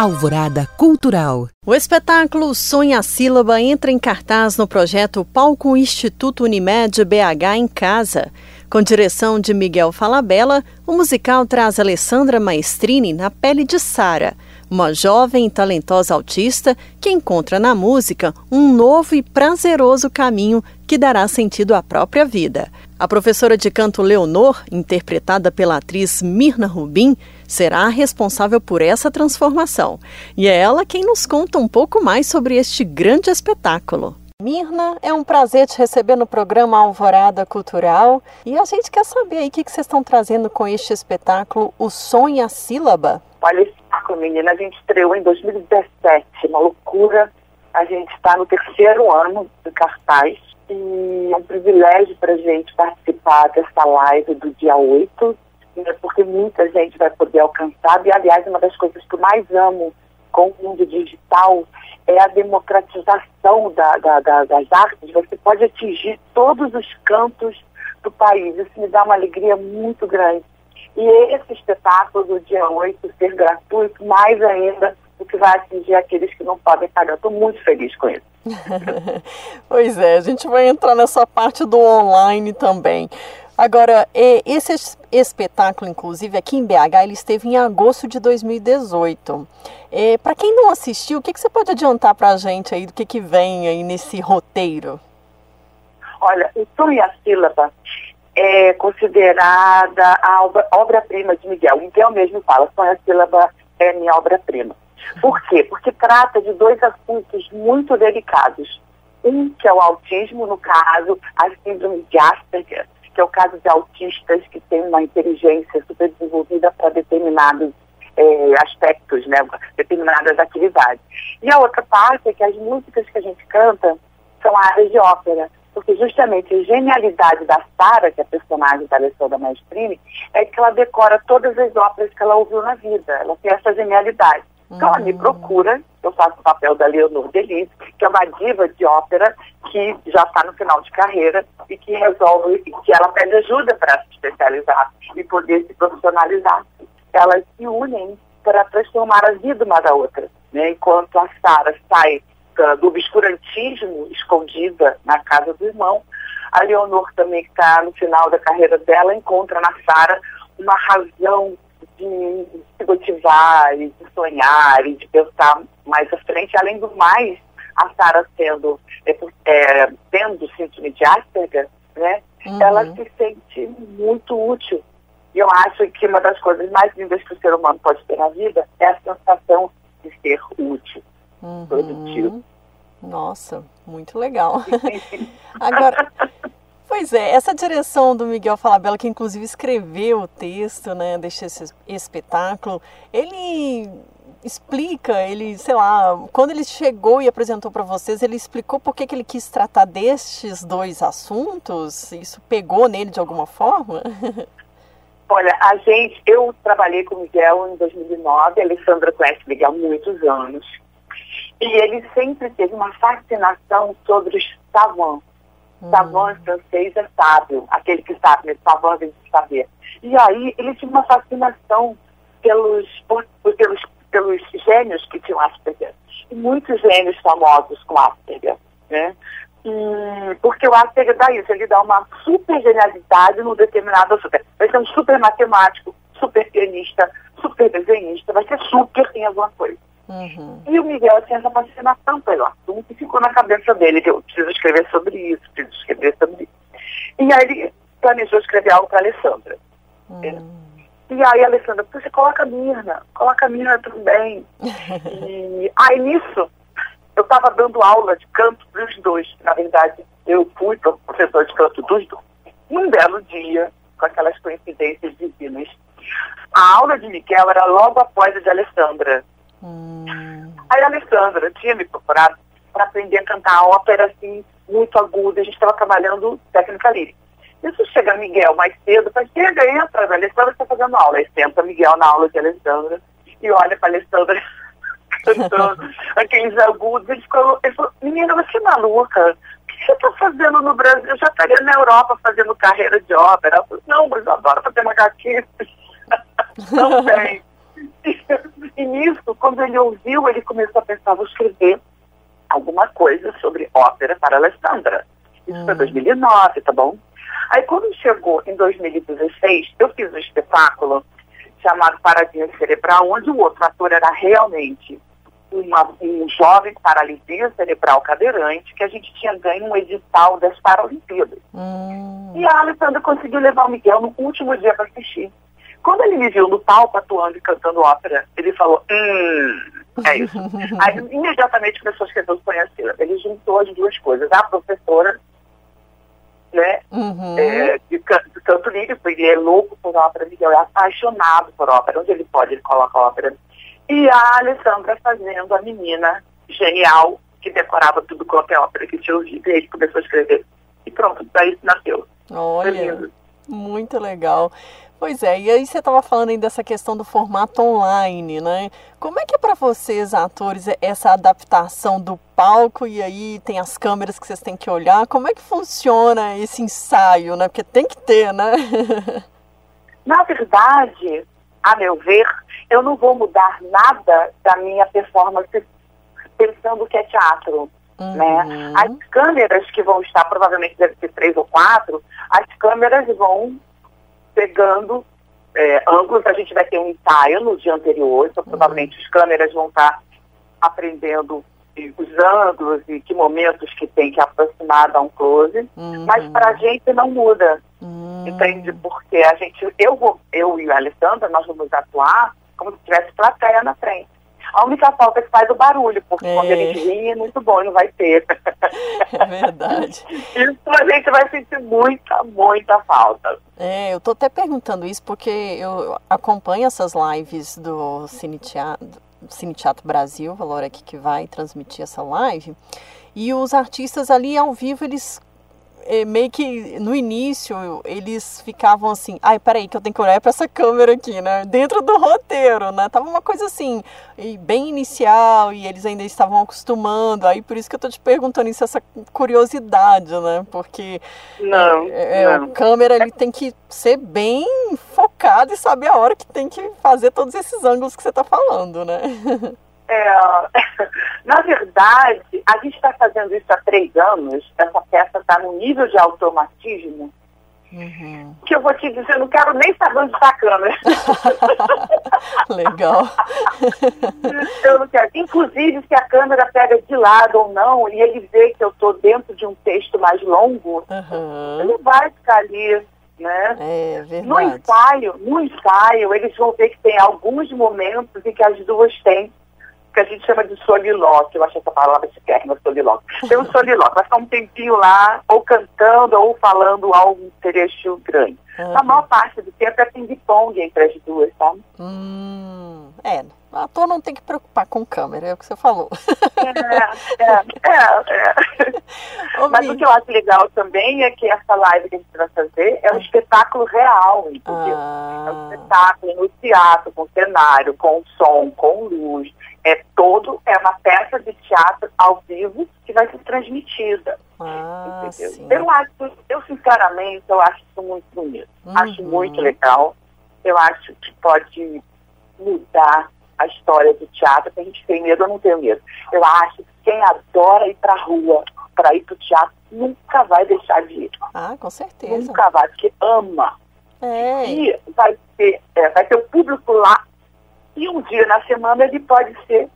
Alvorada Cultural. O espetáculo Sonha a Sílaba entra em cartaz no projeto Palco Instituto Unimed BH em Casa. Com direção de Miguel Falabella, o musical traz Alessandra Maestrini na pele de Sara, uma jovem e talentosa autista que encontra na música um novo e prazeroso caminho que dará sentido à própria vida. A professora de canto Leonor, interpretada pela atriz Mirna Rubin, será responsável por essa transformação. E é ela quem nos conta um pouco mais sobre este grande espetáculo. Mirna, é um prazer te receber no programa Alvorada Cultural. E a gente quer saber aí o que, vocês estão trazendo com este espetáculo, O e a Sílaba. Olha, esse espetáculo, menina, a gente estreou em 2017, uma loucura. A gente está no terceiro ano de cartaz e é um privilégio para a gente participar dessa live do dia 8, né, porque muita gente vai poder alcançar. E, aliás, uma das coisas que eu mais amo com o mundo digital é a democratização da, da, da, das artes. Você pode atingir todos os cantos do país. Isso me dá uma alegria muito grande. E esse espetáculo do dia 8 ser gratuito, mais ainda, o que vai atingir aqueles que não podem pagar. Estou muito feliz com isso. pois é, a gente vai entrar nessa parte do online também. Agora, esse espetáculo, inclusive, aqui em BH, ele esteve em agosto de 2018. Para quem não assistiu, o que, que você pode adiantar para a gente aí do que, que vem aí nesse roteiro? Olha, o Tom e a Sílaba é considerada a obra-prima de Miguel. Miguel mesmo fala, Tom e a Sílaba é minha obra-prima. Por quê? Porque trata de dois assuntos muito delicados. Um, que é o autismo, no caso, a síndrome de Asperger, que é o caso de autistas que têm uma inteligência super desenvolvida para determinados é, aspectos, né, determinadas atividades. E a outra parte é que as músicas que a gente canta são áreas de ópera, porque justamente a genialidade da Sara, que é a personagem da Alessandra Maestrini, é que ela decora todas as óperas que ela ouviu na vida. Ela tem essa genialidade. Então ela me procura, eu faço o papel da Leonor Delis, que é uma diva de ópera que já está no final de carreira e que resolve, que ela pede ajuda para se especializar e poder se profissionalizar. Elas se unem para transformar a vida uma da outra. Né? Enquanto a Sara sai do obscurantismo escondida na casa do irmão, a Leonor também, que está no final da carreira dela, encontra na Sara uma razão de se motivar e de sonhar e de pensar mais à frente. Além do mais, a Sara sendo, é, é, tendo síndrome de Asperger, né, uhum. ela se sente muito útil. E eu acho que uma das coisas mais lindas que o ser humano pode ter na vida é a sensação de ser útil, uhum. produtivo. Nossa, muito legal. Agora, Pois é, essa direção do Miguel Falabella, que inclusive escreveu o texto, né, deste espetáculo, ele explica, ele, sei lá, quando ele chegou e apresentou para vocês, ele explicou por que, ele quis tratar destes dois assuntos? Isso pegou nele de alguma forma? Olha, a gente, eu trabalhei com o Miguel em 2009, a Alessandra conhece o Miguel há muitos anos, e ele sempre teve uma fascinação sobre os savants, Hum. Savant em francês é sábio, aquele que sabe, né? savant vem de saber. E aí ele tinha uma fascinação pelos, por, pelos, pelos gênios que tinham Asperger. E muitos gênios famosos com Asperger, né? E, porque o Asperger dá isso, ele dá uma super genialidade no determinado assunto. Vai ser um super matemático, super pianista, super desenhista, vai ser super em alguma coisa. Uhum. E o Miguel tinha essa fascinação pelo assunto e ficou na cabeça dele que eu preciso escrever sobre isso, preciso escrever sobre isso. E aí ele planejou escrever algo para a Alessandra. Uhum. E aí a Alessandra, você coloca a Mirna, coloca a Mirna também. e aí nisso, eu estava dando aula de canto para os dois. Na verdade, eu fui professor de canto dos dois. Um belo dia, com aquelas coincidências divinas, a aula de Miguel era logo após a de Alessandra. Hum. Aí a Alessandra tinha me procurado para aprender a cantar ópera assim, muito aguda. A gente estava trabalhando técnica lírica. Isso chega Miguel mais cedo, faz, chega, entra, a Alessandra está fazendo aula. Aí senta Miguel na aula de Alessandra e olha para a Alessandra cantando aqueles agudos. Ele falou, ele falou, menina, você é maluca? O que você está fazendo no Brasil? Eu já estaria na Europa fazendo carreira de ópera. Eu falei, não, mas eu adoro fazer macaquinhos. não tem. E nisso, quando ele ouviu, ele começou a pensar, vou escrever alguma coisa sobre ópera para Alessandra. Isso hum. foi 2009, tá bom? Aí quando chegou em 2016, eu fiz um espetáculo chamado Paradinha Cerebral, onde o outro ator era realmente uma, um jovem paralisia cerebral cadeirante que a gente tinha ganho um edital das Paralimpíadas. Hum. E a Alessandra conseguiu levar o Miguel no último dia para assistir. Quando ele me viu no palco atuando e cantando ópera, ele falou, hum, é isso. Aí imediatamente começou a escrever os conhecidos. Ele juntou as duas coisas. A professora, né, uhum. é, de, de canto lírico, ele é louco por ópera, Miguel é apaixonado por ópera. Onde ele pode, ele coloca ópera. E a Alessandra fazendo a menina genial, que decorava tudo quanto é ópera que tinha ouvido. E ele começou a escrever. E pronto, daí nasceu. Olha, muito legal. Pois é, e aí você estava falando aí dessa questão do formato online, né? Como é que é para vocês, atores, essa adaptação do palco e aí tem as câmeras que vocês têm que olhar? Como é que funciona esse ensaio, né? Porque tem que ter, né? Na verdade, a meu ver, eu não vou mudar nada da minha performance pensando que é teatro. Uhum. Né? As câmeras que vão estar, provavelmente deve ser três ou quatro, as câmeras vão pegando é, ângulos, a gente vai ter um ensaio no dia anterior, então provavelmente as câmeras vão estar aprendendo os ângulos e que momentos que tem que aproximar, dar um close, uhum. mas para a gente não muda, uhum. entende? Porque a gente, eu, vou, eu e a Alessandra, nós vamos atuar como se tivesse plateia na frente. A única falta é que faz o barulho, porque é. quando ele ri é muito bom não vai ter. É verdade. isso a gente vai sentir muita, muita falta. É, eu tô até perguntando isso porque eu acompanho essas lives do Cine Teatro, Cine Teatro Brasil, valor aqui que vai transmitir essa live. E os artistas ali ao vivo, eles meio que no início eles ficavam assim, ai, peraí, que eu tenho que olhar para essa câmera aqui, né? Dentro do roteiro, né? Tava uma coisa assim, bem inicial, e eles ainda estavam acostumando. Aí por isso que eu tô te perguntando isso, essa curiosidade, né? Porque não, é, é, não. a câmera ele tem que ser bem focado e saber a hora que tem que fazer todos esses ângulos que você tá falando, né? É, na verdade, a gente está fazendo isso há três anos, essa peça está no nível de automatismo, uhum. que eu vou te dizer, eu não quero nem saber onde está a câmera. Legal. eu não quero. Inclusive, se a câmera pega de lado ou não, e ele vê que eu estou dentro de um texto mais longo, uhum. ele vai ficar ali né? É. No ensaio, no ensaio, eles vão ver que tem alguns momentos em que as duas têm que a gente chama de solilóquio, eu acho essa palavra chiquérrima, solilóquio. Tem um solilóquio, vai ficar um tempinho lá, ou cantando, ou falando algum trecho grande. Uhum. A maior parte do tempo é ping-pong entre as duas, sabe? Hum, é, o ator não tem que preocupar com câmera, é o que você falou. É, é, é. é. Mas o que eu acho legal também é que essa live que a gente vai fazer é um espetáculo real, entendeu? Ah. É um espetáculo no teatro, com cenário, com som, com luz é todo é uma peça de teatro ao vivo que vai ser transmitida. Ah, eu acho, eu sinceramente, eu acho isso muito bonito. Uhum. Acho muito legal. Eu acho que pode mudar a história do teatro. Se a gente tem medo, eu não tenho medo. Eu acho que quem adora ir para a rua, para ir para o teatro, nunca vai deixar de ir. Ah, com certeza. Nunca vai, porque ama. É. E vai ter, é, vai ter o público lá e um dia na semana ele pode ser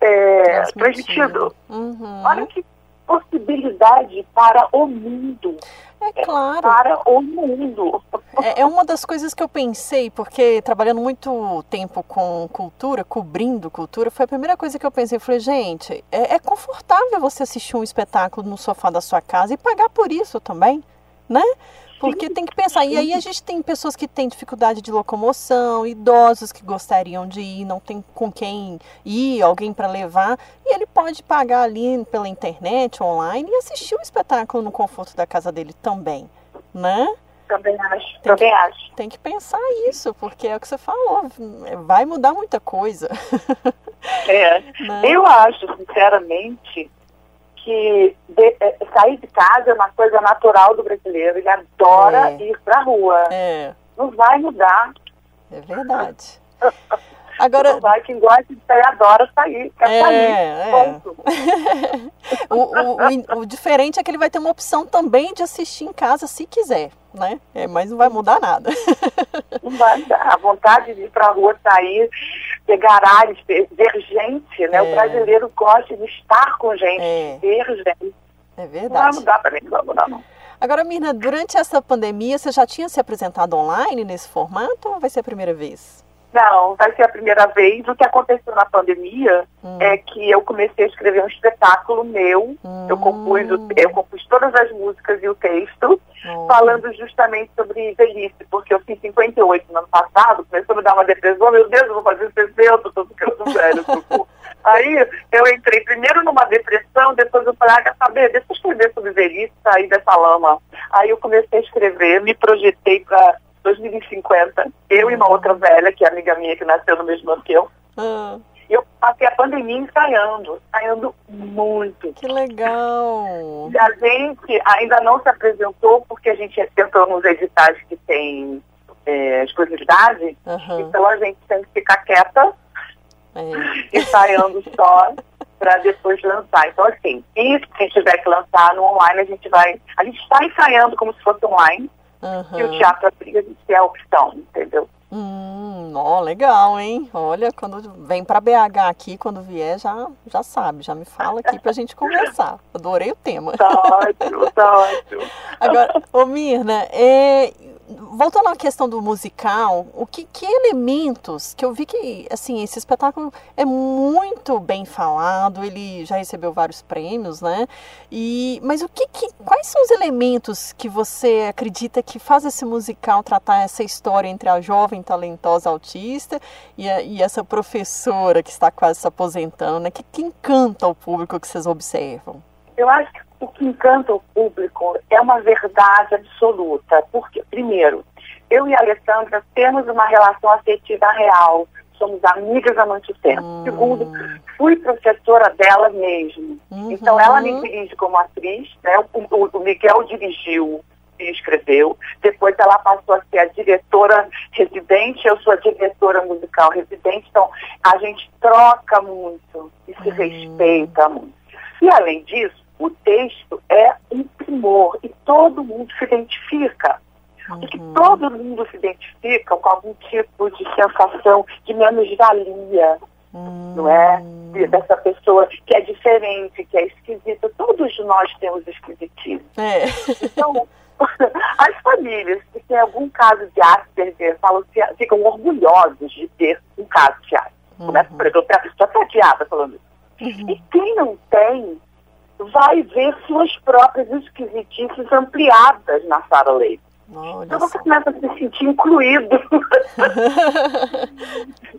é, transmitido. Uhum. Olha que possibilidade para o mundo. É claro. para o mundo. É, é, uma das coisas que eu pensei, porque trabalhando muito tempo com cultura, cobrindo cultura, foi a primeira coisa que eu pensei. Eu falei, gente, é, é confortável você assistir um espetáculo no sofá da sua casa e pagar por isso também, né? Porque tem que pensar. E aí a gente tem pessoas que têm dificuldade de locomoção, idosos que gostariam de ir, não tem com quem ir, alguém para levar. E ele pode pagar ali pela internet, online, e assistir o espetáculo no conforto da casa dele também, né? Também acho, tem também que, acho. Tem que pensar isso, porque é o que você falou, vai mudar muita coisa. É, né? eu acho, sinceramente, que de, é, sair de casa é uma coisa natural do brasileiro. Ele adora é. ir para a rua. É. Não vai mudar. É verdade. Agora, vai, quem gosta de sair adora sair, quer é, sair, é. o, o, o, o, diferente é que ele vai ter uma opção também de assistir em casa se quiser, né? É, mas não vai mudar nada. Não vai mudar. A vontade de ir para a rua, sair, pegar ares, ver gente, né? É. O brasileiro gosta de estar com gente, é. ver gente. É verdade. Não vai mudar mim, não vai mudar não. Agora, Mirna, durante essa pandemia, você já tinha se apresentado online nesse formato ou vai ser a primeira vez? Não, vai ser a primeira vez. O que aconteceu na pandemia hum. é que eu comecei a escrever um espetáculo meu. Hum. Eu, compus, eu compus todas as músicas e o texto, hum. falando justamente sobre velhice, porque eu fiz 58 no ano passado, começou a me dar uma depressão, meu Deus, eu vou fazer 60, tô ficando velho. Aí eu entrei primeiro numa depressão, depois eu falei, ah, quer saber, deixa eu escrever sobre velhice, sair dessa lama. Aí eu comecei a escrever, me projetei para 2050, eu e uma outra velha, que é amiga minha, que nasceu no mesmo ano que eu. Ah. Eu passei a pandemia ensaiando, ensaiando muito. Que legal! E a gente ainda não se apresentou porque a gente tentou nos editais que tem é, exclusividade, uhum. então a gente tem que ficar quieta, é. ensaiando só para depois lançar. Então, assim, e se tiver que lançar no online, a gente vai. A gente está ensaiando como se fosse online, Uhum. E o teatro abriga de a opção, entendeu? Hum, ó, legal, hein? Olha, quando vem para BH aqui, quando vier, já, já sabe, já me fala aqui pra gente conversar. Adorei o tema. Tá ótimo, tá ótimo. Agora, ô Mirna, é, voltando à questão do musical, o que, que, elementos que eu vi que assim esse espetáculo é muito bem falado, ele já recebeu vários prêmios, né? E mas o que, que quais são os elementos que você acredita que faz esse musical tratar essa história entre a jovem talentosa autista e, a, e essa professora que está quase se aposentando, né? Que, que encanta o público que vocês observam? Eu acho que o que encanta o público é uma verdade absoluta. Porque, primeiro, eu e a Alessandra temos uma relação afetiva real. Somos amigas há muito tempo. Hum. Segundo, fui professora dela mesmo. Uhum. Então, ela me dirige como atriz. Né? O, o, Miguel dirigiu e escreveu. Depois ela passou a ser a diretora residente, eu sou a diretora musical residente. Então, a gente troca muito e se hum. respeita muito. E além disso, o texto é um primor e todo mundo se identifica. Uhum. Porque todo mundo se identifica com algum tipo de sensação de menos-valia, uhum. não é? Dessa pessoa que é diferente, que é esquisita. Todos nós temos esquisitismo. É. Então, as famílias que têm algum caso de Asperger falam, ficam orgulhosos de ter um caso de Asperger. Uhum. Começa, por exemplo, já está teada falando isso. Uhum. E quem não tem, vai ver suas próprias esquisitices ampliadas na Sara Leite. então você começa a se sentir incluído.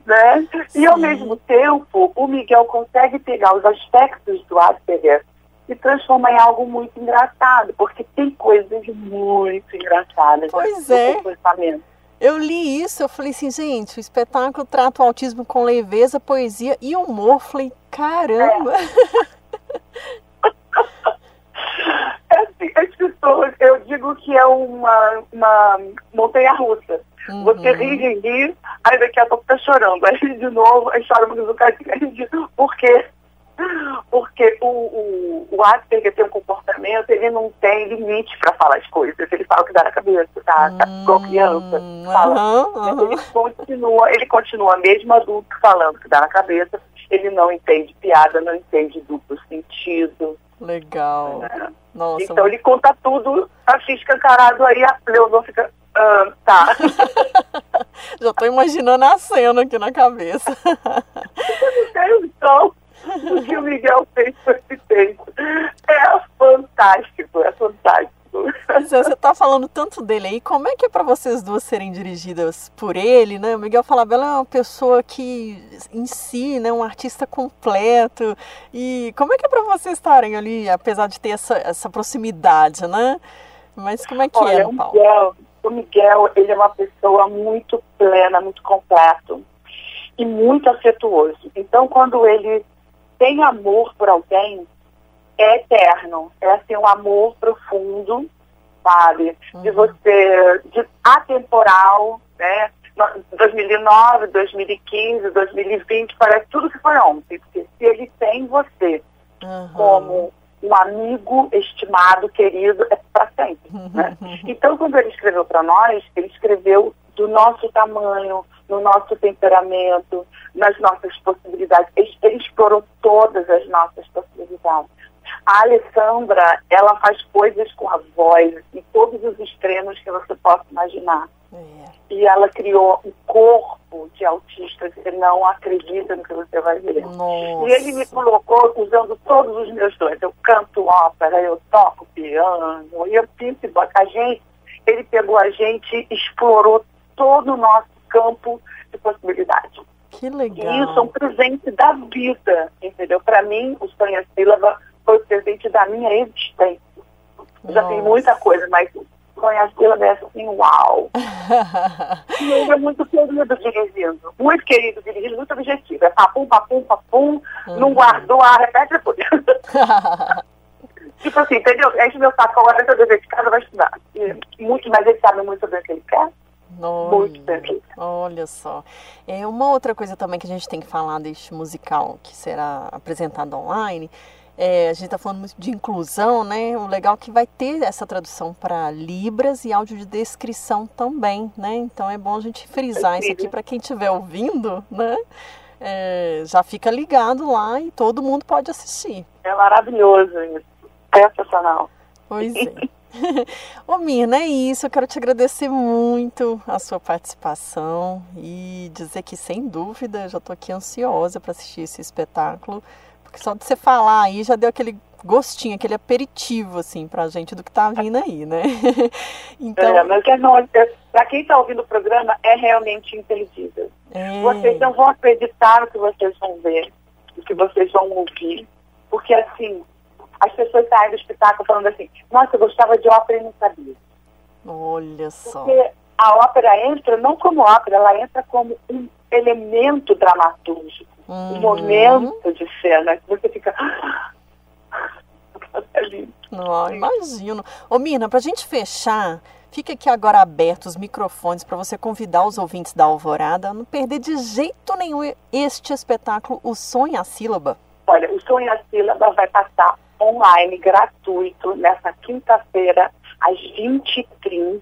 né? E ao mesmo tempo, o Miguel consegue pegar os aspectos do Asperger e transformar em algo muito engraçado, porque tem coisas muito engraçadas pois no é. comportamento. Eu li isso, eu falei assim, gente, o espetáculo trata o autismo com leveza, poesia e humor. Falei, caramba! É. É assim, as pessoas, eu digo que é uma, uma montanha russa. Uhum. Você ri de rir, aí daqui a pouco tá chorando. Aí de novo, aí chora mais um bocadinho. Aí por quê? Porque o, o, o Asperger tem um comportamento, ele não tem limite para falar as coisas. Ele fala o que dá na cabeça, tá? tá igual criança. Fala. Uhum, uhum. Ele, continua, ele continua mesmo adulto falando o que dá na cabeça. Ele não entende piada, não entende duplo sentido. Legal. É. Nossa, então ele conta tudo, assim, escancarado aí, a Leonor fica. Ah, tá. Já tô imaginando a cena aqui na cabeça. Eu não tenho som o que o Miguel fez com esse texto. É fantástico, é fantástico. Você está falando tanto dele aí, como é que é para vocês duas serem dirigidas por ele, né? O Miguel Falabella é uma pessoa que em si, né, um artista completo. E como é que é para vocês estarem ali, apesar de ter essa, essa proximidade, né? Mas como é que Olha, é, o Paulo? Miguel, o Miguel, ele é uma pessoa muito plena, muito completo e muito afetuoso. Então, quando ele tem amor por alguém, é eterno. É assim, um amor profundo, sabe? Uhum. De você, de atemporal, né? 2009, 2015, 2020, parece tudo que foi ontem. Porque se ele tem você uhum. como um amigo estimado, querido, é para sempre. Né? Então, quando ele escreveu para nós, ele escreveu do nosso tamanho, no nosso temperamento, nas nossas possibilidades. Ele, ele explorou todas as nossas possibilidades. A Alessandra, ela faz coisas com a voz, em todos os extremos que você possa imaginar. É. E ela criou um corpo de autista que você não acredita no que você vai ver. Nossa. E ele me colocou usando todos os meus dons. Eu canto ópera, eu toco piano, eu pinto e boto. A gente, ele pegou a gente, explorou todo o nosso campo de possibilidade. Que legal. E isso é um presente da vida, entendeu? Para mim, o Sonha Sílaba foi presente da minha existência. Já tem muita coisa, mas Sílaba é assim, uau. e ele é muito querido dirigindo, muito querido dirigindo, muito objetivo. É papum, papum, papum, uhum. não guardou, ah, repete depois. tipo assim, entendeu? Enche meu saco agora, seu dever de casa, vai estudar. E, muito, mas ele sabe muito sobre o que ele quer. Olha, olha só. É uma outra coisa também que a gente tem que falar deste musical que será apresentado online. É, a gente está falando muito de inclusão, né? O legal é que vai ter essa tradução para Libras e áudio de descrição também, né? Então é bom a gente frisar isso aqui para quem estiver ouvindo, né? É, já fica ligado lá e todo mundo pode assistir. É maravilhoso isso. Sensacional. Pois é. Ô Mirna, é isso. Eu quero te agradecer muito a sua participação e dizer que, sem dúvida, já estou aqui ansiosa para assistir esse espetáculo, só de você falar aí já deu aquele gostinho, aquele aperitivo, assim, pra gente do que tá vindo aí, né? então... É, mas é, não, é, pra quem tá ouvindo o programa, é realmente inteligível. É... Vocês não vão acreditar no que vocês vão ver, no que vocês vão ouvir, porque, assim, as pessoas saem do espetáculo falando assim, nossa, eu gostava de ópera e não sabia. Olha só. Porque a ópera entra não como ópera, ela entra como um elemento dramatúrgico, uhum. um momento de cena, que você fica... Não, imagino. Ô Mina, pra gente fechar, fica aqui agora aberto os microfones para você convidar os ouvintes da Alvorada a não perder de jeito nenhum este espetáculo, O Sonho a Sílaba. Olha, O Sonho a Sílaba vai passar online gratuito nessa quinta-feira às 20h30,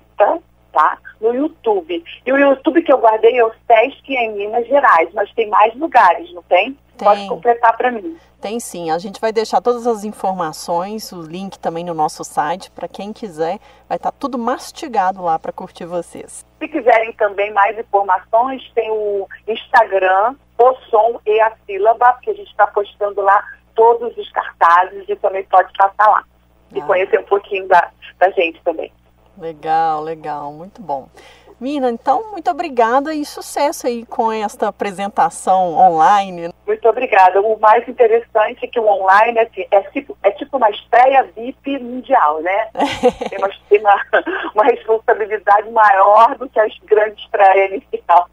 tá? No YouTube. E o YouTube que eu guardei é o SESC em Minas Gerais, mas tem mais lugares, não tem? tem. Pode completar para mim. Tem sim. A gente vai deixar todas as informações, o link também no nosso site, para quem quiser. Vai estar tá tudo mastigado lá para curtir vocês. Se quiserem também mais informações, tem o Instagram, o som e a sílaba, que a gente está postando lá todos os cartazes e também pode passar lá ah. e conhecer um pouquinho da, da gente também. Legal, legal, muito bom. Mina, então, muito obrigada e sucesso aí com esta apresentação online. Muito obrigada. O mais interessante é que o online assim, é, tipo, é tipo uma estreia VIP mundial, né? tem, uma, tem uma, uma, responsabilidade maior do que as grandes estreias inicial.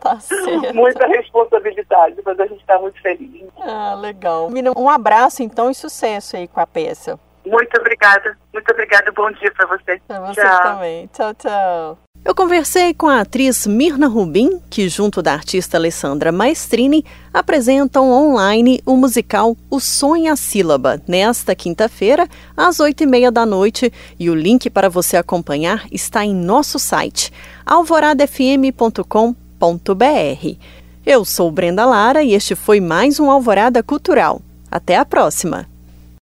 Tá certo. Muita responsabilidade, mas a gente está muito feliz. Ah, legal. Mina, um abraço então e sucesso aí com a peça. Muito obrigada. Muito obrigada. Bom dia para você. Você tchau. também. Tchau, tchau. Eu conversei com a atriz Mirna Rubin, que, junto da artista Alessandra Maestrini, apresentam online o musical O Sonho a Sílaba, nesta quinta-feira, às oito e meia da noite, e o link para você acompanhar está em nosso site, alvoradafm.com.br. Eu sou Brenda Lara e este foi mais um Alvorada Cultural. Até a próxima!